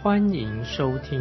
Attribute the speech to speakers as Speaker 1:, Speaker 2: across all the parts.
Speaker 1: 欢迎收听。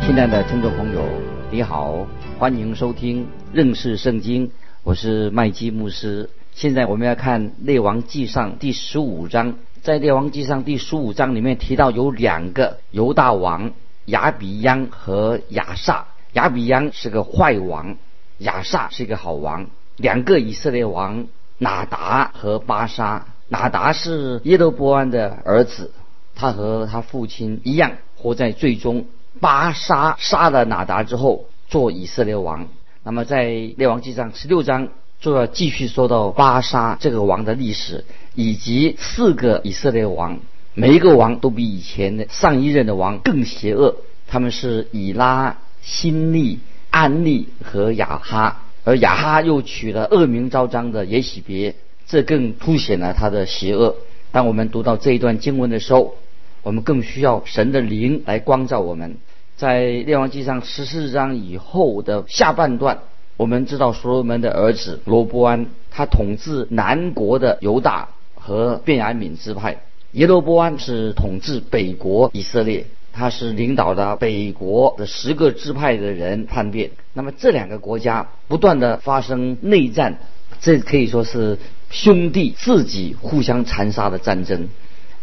Speaker 2: 亲爱的听众朋友，你好，欢迎收听认识圣经，我是麦基牧师。现在我们要看《列王记上》第十五章，在《列王记上》第十五章里面提到有两个犹大王亚比央和亚撒。亚比央是个坏王，亚撒是一个好王。两个以色列王拿达和巴沙，拿达是耶罗波安的儿子，他和他父亲一样活在最终。巴沙杀了拿达之后做以色列王。那么在《列王记上》十六章。就要继续说到巴沙这个王的历史，以及四个以色列王，每一个王都比以前的上一任的王更邪恶。他们是以拉、辛利、安利和雅哈，而雅哈又娶了恶名昭彰的耶喜别，这更凸显了他的邪恶。当我们读到这一段经文的时候，我们更需要神的灵来光照我们。在列王记上十四章以后的下半段。我们知道所罗门的儿子罗伯安，他统治南国的犹大和便雅悯支派；耶罗波安是统治北国以色列，他是领导的北国的十个支派的人叛变。那么这两个国家不断的发生内战，这可以说是兄弟自己互相残杀的战争，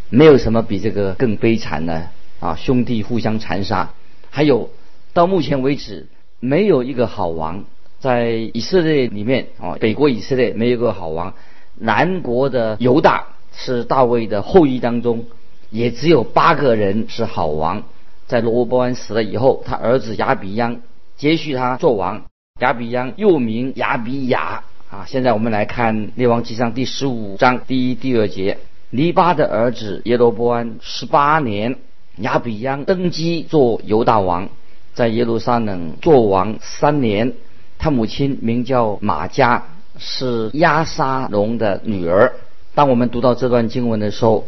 Speaker 2: 没有什么比这个更悲惨的啊！兄弟互相残杀，还有到目前为止没有一个好王。在以色列里面啊，北国以色列没有个好王，南国的犹大是大卫的后裔当中，也只有八个人是好王。在罗伯安死了以后，他儿子亚比央接续他做王。亚比央又名亚比雅啊。现在我们来看列王纪上第十五章第一、第二节：尼巴的儿子耶罗波安十八年，亚比央登基做犹大王，在耶路撒冷做王三年。他母亲名叫马加，是亚沙龙的女儿。当我们读到这段经文的时候，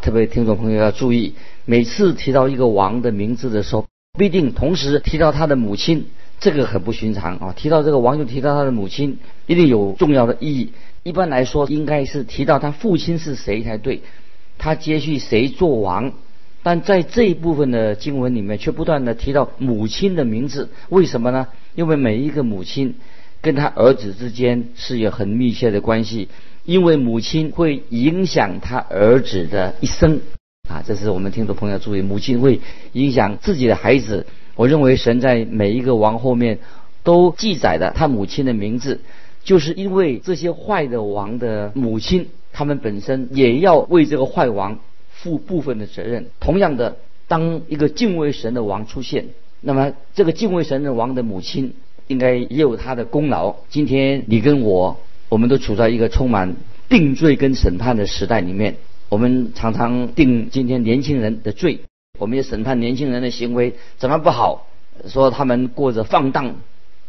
Speaker 2: 特别听众朋友要注意，每次提到一个王的名字的时候，必定同时提到他的母亲，这个很不寻常啊！提到这个王就提到他的母亲，一定有重要的意义。一般来说，应该是提到他父亲是谁才对，他接续谁做王。但在这一部分的经文里面，却不断的提到母亲的名字，为什么呢？因为每一个母亲跟他儿子之间是有很密切的关系，因为母亲会影响他儿子的一生啊，这是我们听众朋友注意，母亲会影响自己的孩子。我认为神在每一个王后面都记载了他母亲的名字，就是因为这些坏的王的母亲，他们本身也要为这个坏王。负部分的责任。同样的，当一个敬畏神的王出现，那么这个敬畏神的王的母亲应该也有他的功劳。今天你跟我，我们都处在一个充满定罪跟审判的时代里面。我们常常定今天年轻人的罪，我们也审判年轻人的行为怎么不好，说他们过着放荡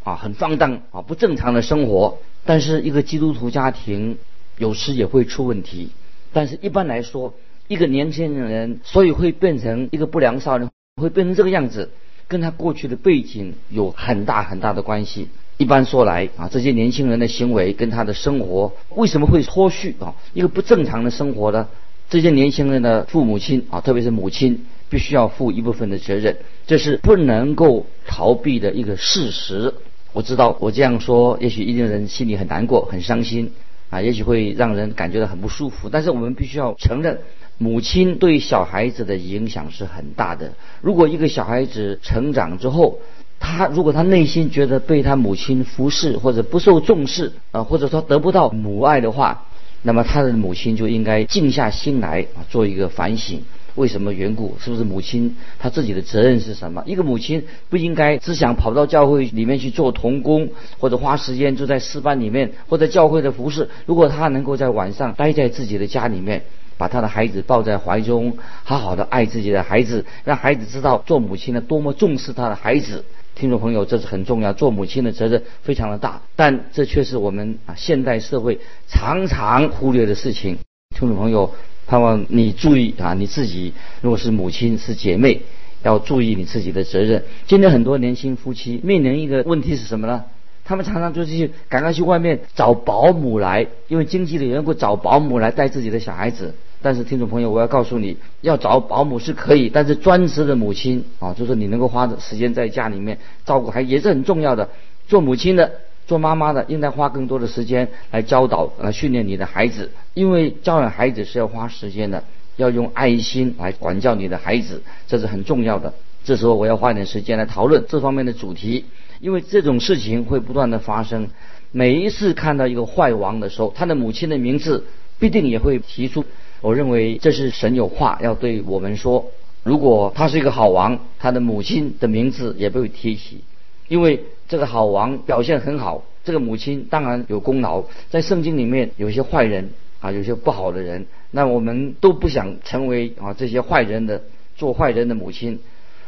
Speaker 2: 啊，很放荡啊，不正常的生活。但是一个基督徒家庭有时也会出问题。但是一般来说，一个年轻人，所以会变成一个不良少年，会变成这个样子，跟他过去的背景有很大很大的关系。一般说来啊，这些年轻人的行为跟他的生活为什么会脱序啊？一个不正常的生活呢？这些年轻人的父母亲啊，特别是母亲，必须要负一部分的责任，这是不能够逃避的一个事实。我知道我这样说，也许一定人心里很难过、很伤心啊，也许会让人感觉到很不舒服。但是我们必须要承认。母亲对小孩子的影响是很大的。如果一个小孩子成长之后，他如果他内心觉得被他母亲忽视或者不受重视啊，或者说得不到母爱的话，那么他的母亲就应该静下心来啊，做一个反省，为什么缘故？是不是母亲她自己的责任是什么？一个母亲不应该只想跑到教会里面去做童工，或者花时间住在私班里面或者教会的服饰。如果她能够在晚上待在自己的家里面。把她的孩子抱在怀中，好好的爱自己的孩子，让孩子知道做母亲的多么重视他的孩子。听众朋友，这是很重要，做母亲的责任非常的大，但这却是我们啊现代社会常常忽略的事情。听众朋友，盼望你注意啊，你自己如果是母亲是姐妹，要注意你自己的责任。今天很多年轻夫妻面临一个问题是什么呢？他们常常就是去赶快去外面找保姆来，因为经济的缘故找保姆来带自己的小孩子。但是听众朋友，我要告诉你，要找保姆是可以，但是专职的母亲啊，就是你能够花的时间在家里面照顾孩子也是很重要的。做母亲的、做妈妈的，应该花更多的时间来教导、来训练你的孩子，因为教养孩子是要花时间的，要用爱心来管教你的孩子，这是很重要的。这时候我要花点时间来讨论这方面的主题，因为这种事情会不断的发生。每一次看到一个坏王的时候，他的母亲的名字必定也会提出。我认为这是神有话要对我们说。如果他是一个好王，他的母亲的名字也不会提起，因为这个好王表现很好，这个母亲当然有功劳。在圣经里面有一些坏人啊，有些不好的人，那我们都不想成为啊这些坏人的做坏人的母亲。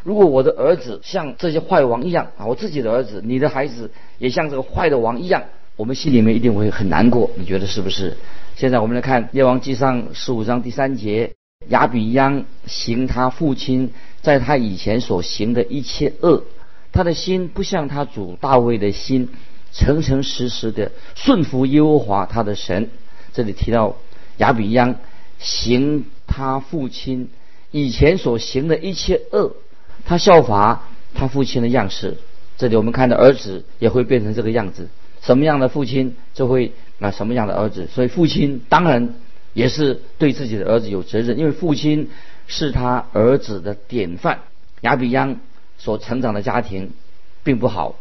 Speaker 2: 如果我的儿子像这些坏王一样啊，我自己的儿子，你的孩子也像这个坏的王一样，我们心里面一定会很难过。你觉得是不是？现在我们来看《列王纪上》十五章第三节，亚比央行他父亲在他以前所行的一切恶，他的心不像他主大卫的心，诚诚实实的顺服耶和华他的神。这里提到亚比央行他父亲以前所行的一切恶，他效法他父亲的样式。这里我们看到儿子也会变成这个样子，什么样的父亲就会。那什么样的儿子？所以父亲当然也是对自己的儿子有责任，因为父亲是他儿子的典范。亚比央所成长的家庭并不好，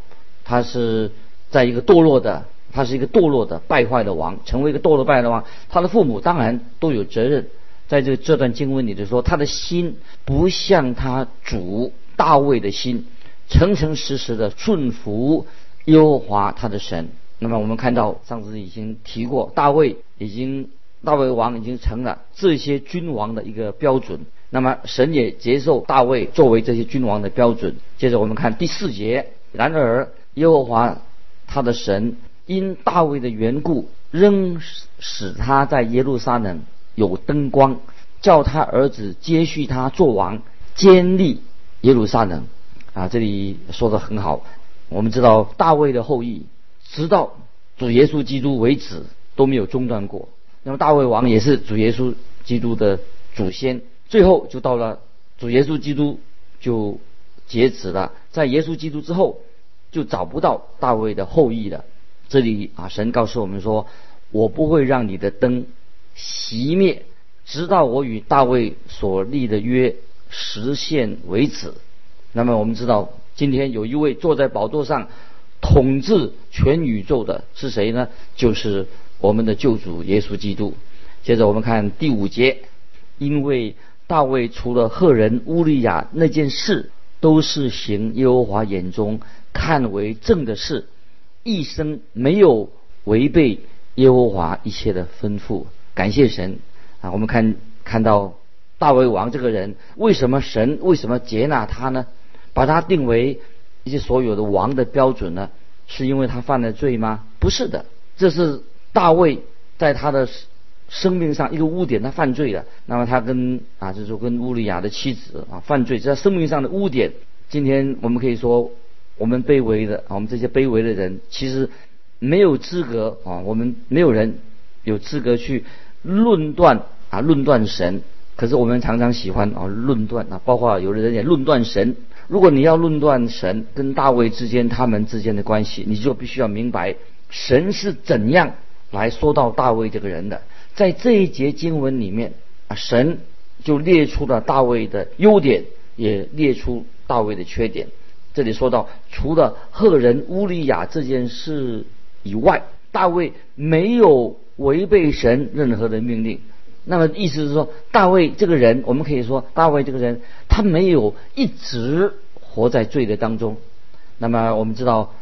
Speaker 2: 他是在一个堕落的，他是一个堕落的败坏的王，成为一个堕落败坏的王。他的父母当然都有责任。在这这段经文里就说，他的心不像他主大卫的心，诚诚实实的顺服耶和华他的神。那么我们看到上次已经提过，大卫已经大卫王已经成了这些君王的一个标准。那么神也接受大卫作为这些君王的标准。接着我们看第四节，然而耶和华他的神因大卫的缘故，仍使他在耶路撒冷有灯光，叫他儿子接续他做王，坚立耶路撒冷。啊，这里说的很好。我们知道大卫的后裔。直到主耶稣基督为止都没有中断过。那么大卫王也是主耶稣基督的祖先，最后就到了主耶稣基督就截止了。在耶稣基督之后，就找不到大卫的后裔了。这里啊，神告诉我们说：“我不会让你的灯熄灭，直到我与大卫所立的约实现为止。”那么我们知道，今天有一位坐在宝座上。统治全宇宙的是谁呢？就是我们的救主耶稣基督。接着我们看第五节，因为大卫除了赫人乌利亚那件事，都是行耶和华眼中看为正的事，一生没有违背耶和华一切的吩咐。感谢神啊！我们看看到大卫王这个人，为什么神为什么接纳他呢？把他定为。一些所有的王的标准呢，是因为他犯了罪吗？不是的，这是大卫在他的生命上一个污点，他犯罪了。那么他跟啊，就是跟乌利亚的妻子啊犯罪，在生命上的污点。今天我们可以说，我们卑微的，我们这些卑微的人，其实没有资格啊，我们没有人有资格去论断啊，论断神。可是我们常常喜欢啊，论断啊，包括有的人也论断神。如果你要论断神跟大卫之间他们之间的关系，你就必须要明白神是怎样来说到大卫这个人的。在这一节经文里面啊，神就列出了大卫的优点，也列出大卫的缺点。这里说到，除了赫人乌利亚这件事以外，大卫没有违背神任何的命令。那么意思是说，大卫这个人，我们可以说，大卫这个人，他没有一直活在罪的当中。那么我们知道，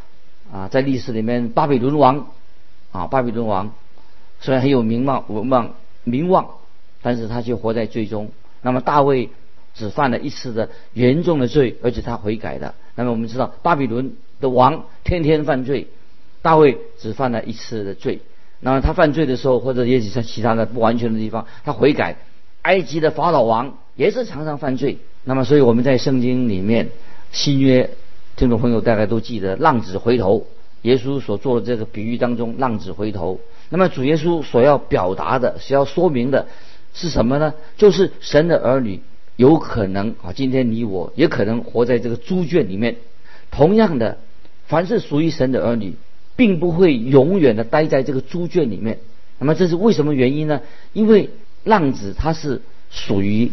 Speaker 2: 啊，在历史里面，巴比伦王，啊，巴比伦王虽然很有名望、文望、名望，但是他却活在罪中。那么大卫只犯了一次的严重的罪，而且他悔改的。那么我们知道巴比伦的王天天犯罪，大卫只犯了一次的罪。那么他犯罪的时候，或者也许在其他的不完全的地方，他悔改。埃及的法老王也是常常犯罪。那么所以我们在圣经里面新约听众朋友大概都记得浪子回头。耶稣所做的这个比喻当中，浪子回头。那么主耶稣所要表达的，是要说明的是什么呢？就是神的儿女有可能啊，今天你我也可能活在这个猪圈里面。同样的，凡是属于神的儿女，并不会永远的待在这个猪圈里面。那么这是为什么原因呢？因为浪子他是属于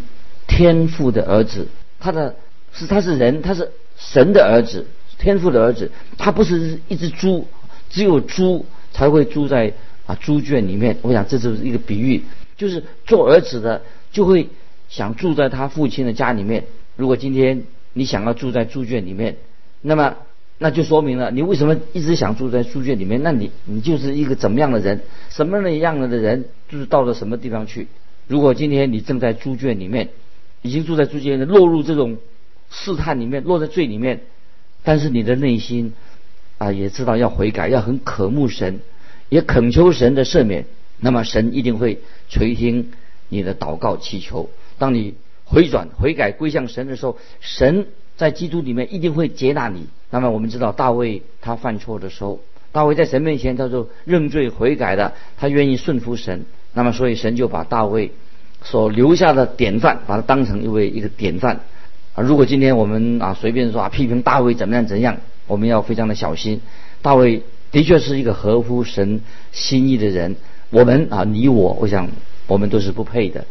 Speaker 2: 天父的儿子，他的是他是人，他是神的儿子。天父的儿子，他不是一只猪，只有猪才会住在猪圈里面。我想这就是一个比喻，就是做儿子的就会想住在他父亲的家里面。如果今天你想要住在猪圈里面，那么那就说明了你为什么一直想住在猪圈里面？那你你就是一个怎么样的人？什么样的的人就是到了什么地方去？如果今天你正在猪圈里面，已经住在猪圈，落入这种试探里面，落在罪里面。但是你的内心啊，也知道要悔改，要很渴慕神，也恳求神的赦免。那么神一定会垂听你的祷告祈求。当你回转悔改归向神的时候，神在基督里面一定会接纳你。那么我们知道大卫他犯错的时候，大卫在神面前他就认罪悔改的，他愿意顺服神。那么所以神就把大卫所留下的典范，把他当成一位一个典范。啊，如果今天我们啊随便说啊批评大卫怎么样怎样，我们要非常的小心。大卫的确是一个合乎神心意的人，我们啊你我，我想我们都是不配的，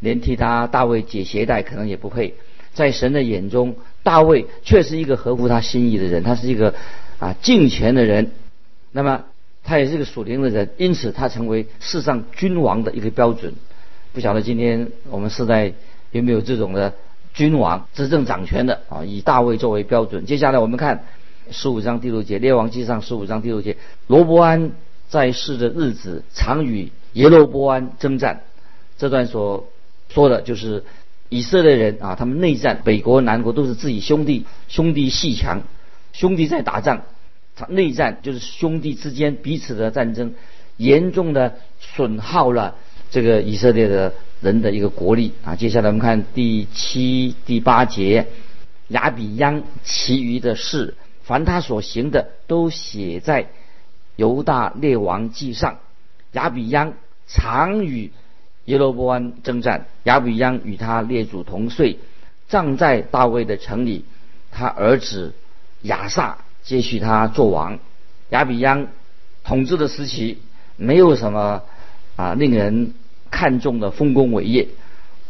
Speaker 2: 连替他大卫解鞋带可能也不配。在神的眼中，大卫却是一个合乎他心意的人，他是一个啊敬虔的人，那么他也是一个属灵的人，因此他成为世上君王的一个标准。不晓得今天我们是在有没有这种的？君王执政掌权的啊，以大卫作为标准。接下来我们看十五章第六节，《列王记上》十五章第六节，罗伯安在世的日子常与耶罗伯安征战。这段所说的就是以色列人啊，他们内战，北国南国都是自己兄弟，兄弟戏强，兄弟在打仗，他内战就是兄弟之间彼此的战争，严重的损耗了这个以色列的。人的一个国力啊，接下来我们看第七、第八节，亚比央其余的事，凡他所行的，都写在犹大列王记上。亚比央常与耶罗波安征战，亚比央与他列祖同岁，葬在大卫的城里。他儿子亚萨接续他做王。亚比央统治的时期，没有什么啊令人。看重的丰功伟业，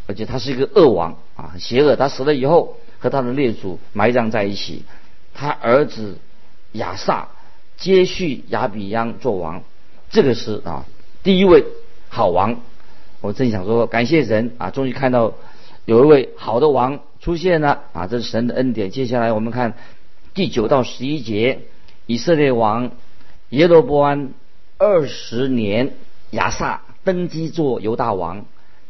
Speaker 2: 而且他是一个恶王啊，邪恶。他死了以后，和他的列祖埋葬在一起。他儿子亚萨接续亚比央做王，这个是啊第一位好王。我正想说，感谢神啊，终于看到有一位好的王出现了啊，这是神的恩典。接下来我们看第九到十一节，以色列王耶罗波安二十年，亚萨。登基做犹大王，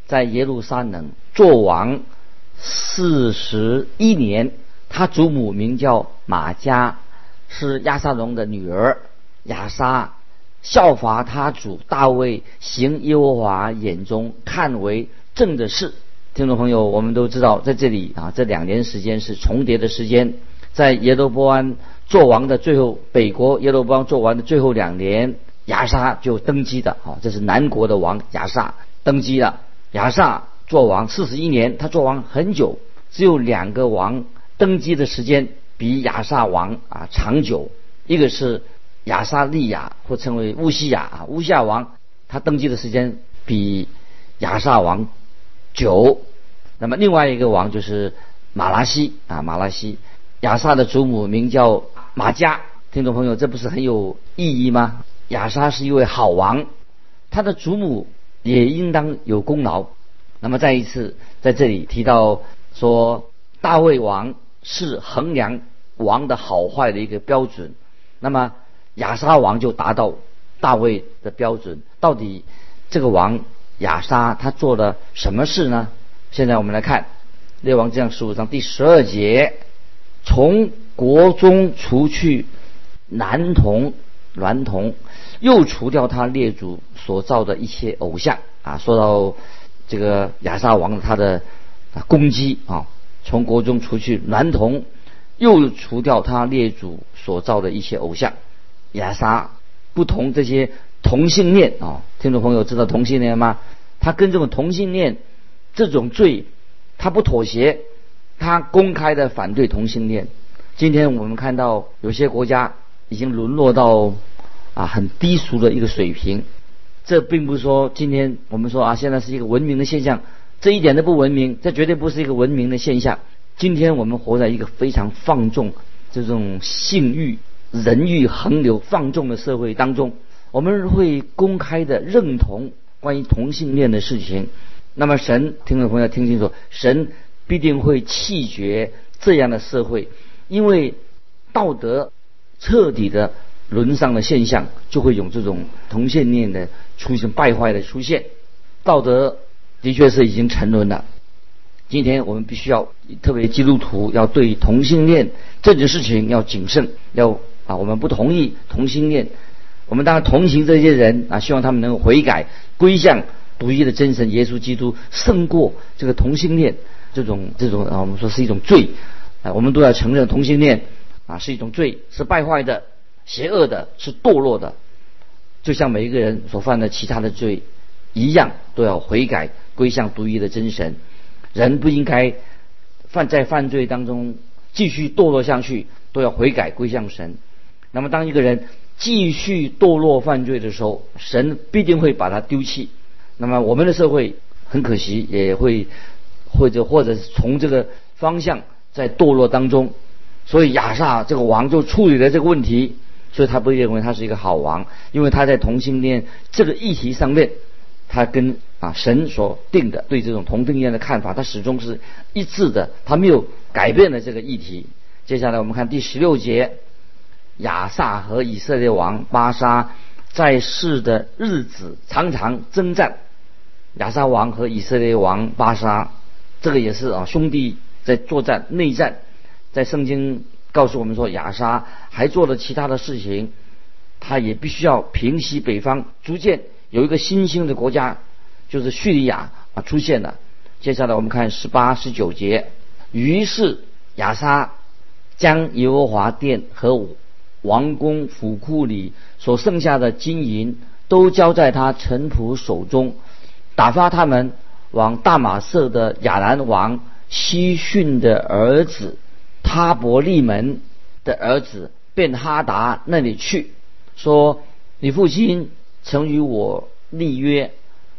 Speaker 2: 在耶路撒冷做王四十一年。他祖母名叫马加，是亚撒龙的女儿。亚撒效法他主大卫，行耶和华眼中看为正的事。听众朋友，我们都知道，在这里啊，这两年时间是重叠的时间。在耶罗波安做王的最后，北国耶罗波安做完的最后两年。亚萨就登基的，啊，这是南国的王亚萨登基了。亚萨做王四十一年，他做王很久，只有两个王登基的时间比亚萨王啊长久。一个是亚萨利亚，或称为乌西亚啊，乌西亚王他登基的时间比亚萨王久。那么另外一个王就是马拉西啊，马拉西亚萨的祖母名叫马加。听众朋友，这不是很有意义吗？亚莎是一位好王，他的祖母也应当有功劳。那么再一次在这里提到说，大卫王是衡量王的好坏的一个标准。那么亚莎王就达到大卫的标准。到底这个王亚沙他做了什么事呢？现在我们来看《列王纪上》十五章第十二节：从国中除去男童、娈童，又除掉他列祖所造的一些偶像啊。说到这个亚沙王他的攻击啊，从国中除去男童，又除掉他列祖所造的一些偶像。亚沙不同这些同性恋啊，听众朋友知道同性恋吗？他跟这种同性恋这种罪，他不妥协，他公开的反对同性恋。今天我们看到有些国家已经沦落到啊很低俗的一个水平。这并不是说今天我们说啊现在是一个文明的现象，这一点都不文明，这绝对不是一个文明的现象。今天我们活在一个非常放纵这种性欲。人欲横流、放纵的社会当中，我们会公开的认同关于同性恋的事情。那么，神听众朋友听清楚，神必定会弃绝这样的社会，因为道德彻底的沦丧的现象，就会有这种同性恋的出现败坏的出现。道德的确是已经沉沦了。今天我们必须要特别基督徒要对同性恋这件事情要谨慎，要。啊，我们不同意同性恋，我们当然同情这些人啊，希望他们能够悔改，归向独一的真神耶稣基督，胜过这个同性恋这种这种啊，我们说是一种罪啊，我们都要承认同性恋啊是一种罪，是败坏的、邪恶的、是堕落的，就像每一个人所犯的其他的罪一样，都要悔改，归向独一的真神。人不应该犯在犯罪当中继续堕落下去，都要悔改，归向神。那么，当一个人继续堕落犯罪的时候，神必定会把他丢弃。那么，我们的社会很可惜也会或者或者从这个方向在堕落当中。所以亚萨这个王就处理了这个问题，所以他不认为他是一个好王，因为他在同性恋这个议题上面，他跟啊神所定的对这种同性恋的看法，他始终是一致的，他没有改变了这个议题。接下来我们看第十六节。亚萨和以色列王巴沙在世的日子常常征战。亚萨王和以色列王巴沙，这个也是啊兄弟在作战内战。在圣经告诉我们说，亚沙还做了其他的事情，他也必须要平息北方，逐渐有一个新兴的国家，就是叙利亚啊出现了。接下来我们看十八、十九节。于是亚沙将耶和华殿和王宫府库里所剩下的金银，都交在他臣仆手中，打发他们往大马色的亚兰王西逊的儿子他伯利门的儿子便哈达那里去，说：“你父亲曾与我立约，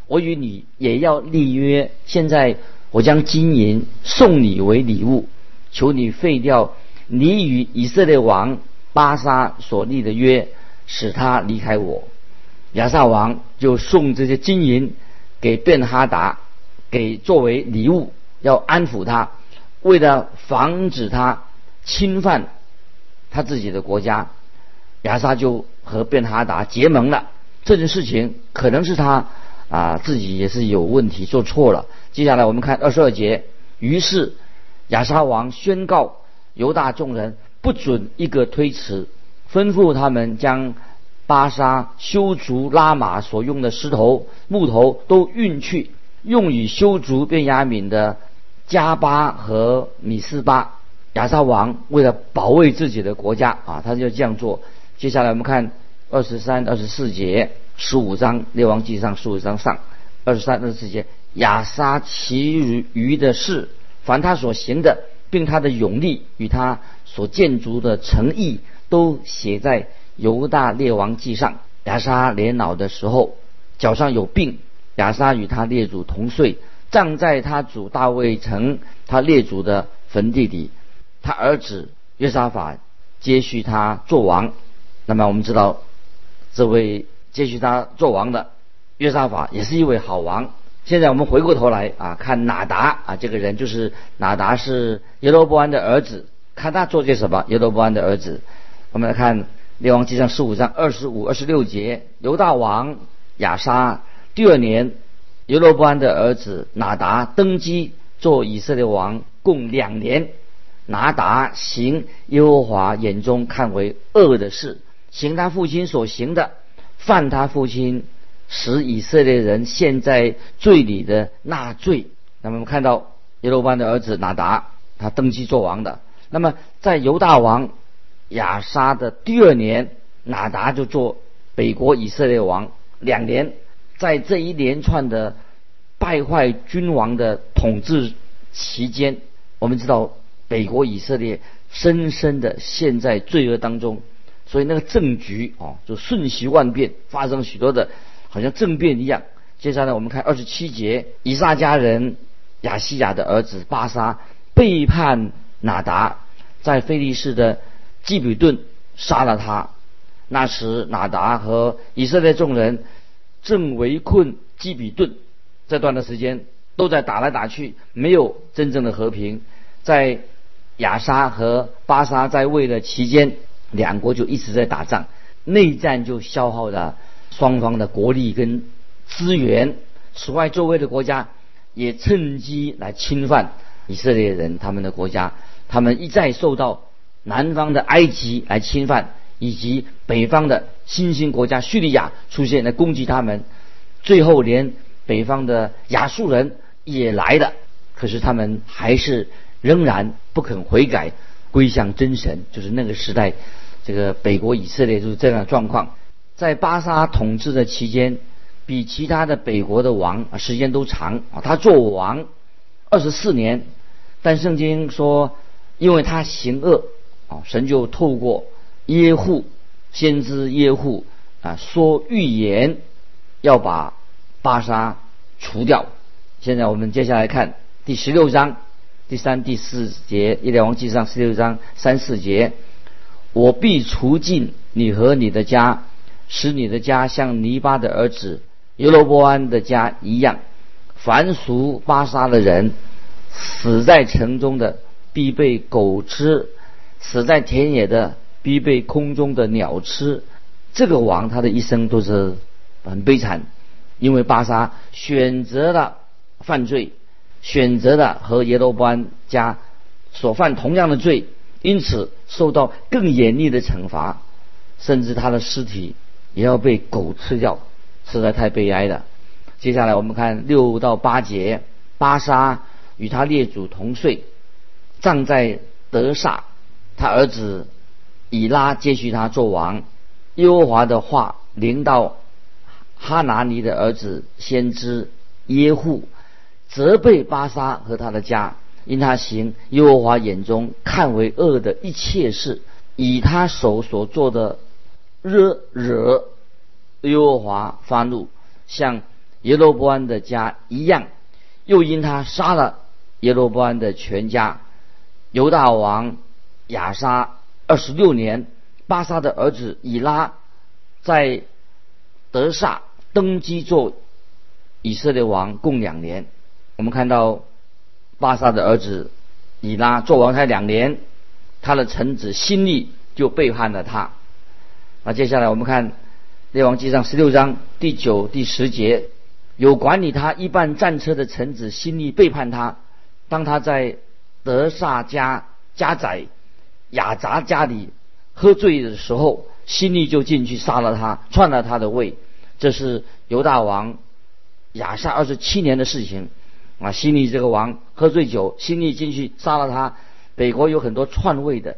Speaker 2: 我与你也要立约。现在我将金银送你为礼物，求你废掉你与以色列王。”巴沙所立的约，使他离开我。亚萨王就送这些金银给便哈达，给作为礼物，要安抚他，为了防止他侵犯他自己的国家。亚萨就和便哈达结盟了。这件事情可能是他啊自己也是有问题，做错了。接下来我们看二十二节。于是亚沙王宣告犹大众人。不准一个推辞，吩咐他们将巴沙修筑拉马所用的石头、木头都运去，用以修筑便雅敏的加巴和米斯巴。亚沙王为了保卫自己的国家啊，他就这样做。接下来我们看二十三、二十四节，十五章列王记上十五章上二十三、二十四节，亚沙其余余的事，凡他所行的，并他的勇力与他。所建筑的诚意都写在犹大列王记上。亚沙年老的时候，脚上有病。亚沙与他列祖同睡，葬在他主大卫城他列祖的坟地里。他儿子约沙法接续他做王。那么我们知道，这位接续他做王的约沙法也是一位好王。现在我们回过头来啊，看哪达啊，这个人就是哪达是耶罗波安的儿子。看他做些什么？耶罗波安的儿子，我们来看《列王纪上》十五章二十五、二十六节。犹大王亚沙第二年耶罗波安的儿子拿达登基做以色列王，共两年。拿达行耶和华眼中看为恶的事，行他父亲所行的，犯他父亲使以色列人陷在罪里的纳罪。那么我们看到耶罗班的儿子拿达，他登基做王的。那么在犹大王亚沙的第二年，拿达就做北国以色列王两年。在这一连串的败坏君王的统治期间，我们知道。北国以色列深深的陷在罪恶当中，所以那个政局啊就瞬息万变，发生许多的，好像政变一样。接下来我们看二十七节，以撒家人亚西亚的儿子巴沙背叛拿达，在菲利士的基比顿杀了他。那时拿达和以色列众人正围困基比顿，这段的时间都在打来打去，没有真正的和平，在。亚沙和巴沙在位的期间，两国就一直在打仗，内战就消耗了双方的国力跟资源。此外，周围的国家也趁机来侵犯以色列人他们的国家，他们一再受到南方的埃及来侵犯，以及北方的新兴国家叙利亚出现来攻击他们。最后，连北方的亚述人也来了，可是他们还是。仍然不肯悔改，归向真神，就是那个时代，这个北国以色列就是这样的状况。在巴沙统治的期间，比其他的北国的王啊时间都长啊。他做王二十四年，但圣经说，因为他行恶啊，神就透过耶户先知耶户啊说预言，要把巴沙除掉。现在我们接下来看第十六章。第三、第四节，《耶列王记上》十六章三四节，我必除尽你和你的家，使你的家像尼巴的儿子耶罗波安的家一样。凡属巴沙的人，死在城中的必被狗吃，死在田野的必被空中的鸟吃。这个王他的一生都是很悲惨，因为巴沙选择了犯罪。选择了和耶罗波安家所犯同样的罪，因此受到更严厉的惩罚，甚至他的尸体也要被狗吃掉，实在太悲哀了。接下来我们看六到八节，巴沙与他列祖同睡，葬在德萨，他儿子以拉接续他做王。耶和华的话临到哈拿尼的儿子先知耶户。责备巴沙和他的家，因他行耶和华眼中看为恶的一切事，以他手所做的惹惹耶和华发怒，像耶罗波安的家一样，又因他杀了耶罗波安的全家。犹大王亚沙二十六年，巴沙的儿子以拉在德萨登基做以色列王，共两年。我们看到巴萨的儿子以拉做王才两年，他的臣子辛利就背叛了他。那接下来我们看列王记上十六章第九、第十节，有管理他一半战车的臣子辛利背叛他。当他在德萨家家宰雅杂家里喝醉的时候，辛利就进去杀了他，篡了他的位。这是犹大王亚萨二十七年的事情。啊，西利这个王喝醉酒，西利进去杀了他。北国有很多篡位的，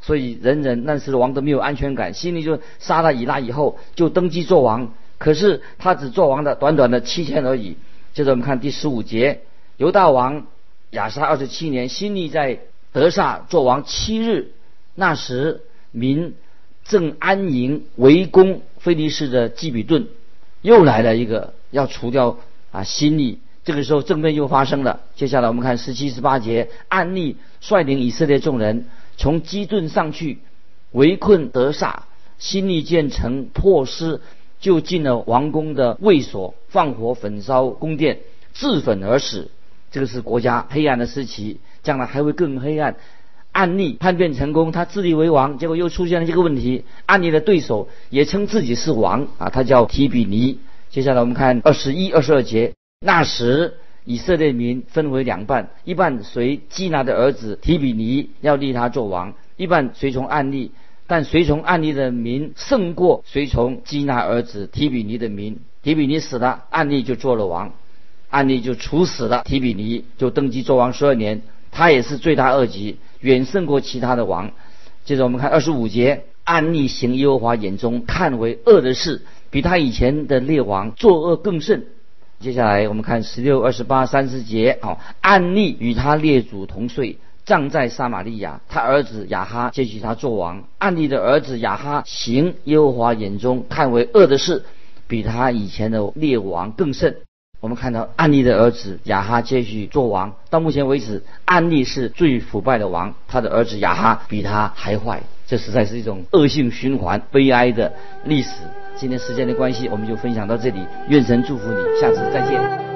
Speaker 2: 所以人人那时的王都没有安全感。西利就杀了以拉以后，就登基做王。可是他只做王的短短的七天而已。接着我们看第十五节，犹大王亚沙二十七年，西利在德萨做王七日。那时民正安营围攻菲利士的基比顿，又来了一个要除掉啊西利。这个时候政变又发生了。接下来我们看十七、十八节，暗利率领以色列众人从基顿上去围困德萨，新利建成破失，就进了王宫的卫所，放火焚烧宫殿，自焚而死。这个是国家黑暗的时期，将来还会更黑暗。暗利叛变成功，他自立为王，结果又出现了这个问题。暗利的对手也称自己是王啊，他叫提比尼。接下来我们看二十一、二十二节。那时以色列民分为两半，一半随基拿的儿子提比尼要立他做王，一半随从暗利。但随从暗利的民胜过随从基拿儿子提比尼的民。提比尼死了，暗利就做了王，暗利就处死了提比尼，就登基做王十二年。他也是罪大恶极，远胜过其他的王。接着我们看二十五节，暗利行耶和华眼中看为恶的事，比他以前的列王作恶更甚。接下来我们看十六、二十八、三十节，哦，暗利与他列祖同岁，葬在撒玛利亚。他儿子亚哈接续他做王。暗利的儿子亚哈行耶和华眼中看为恶的事，比他以前的列王更甚。我们看到安利的儿子亚哈接续做王，到目前为止，安利是最腐败的王，他的儿子亚哈比他还坏，这实在是一种恶性循环、悲哀的历史。今天时间的关系，我们就分享到这里，愿神祝福你，下次再见。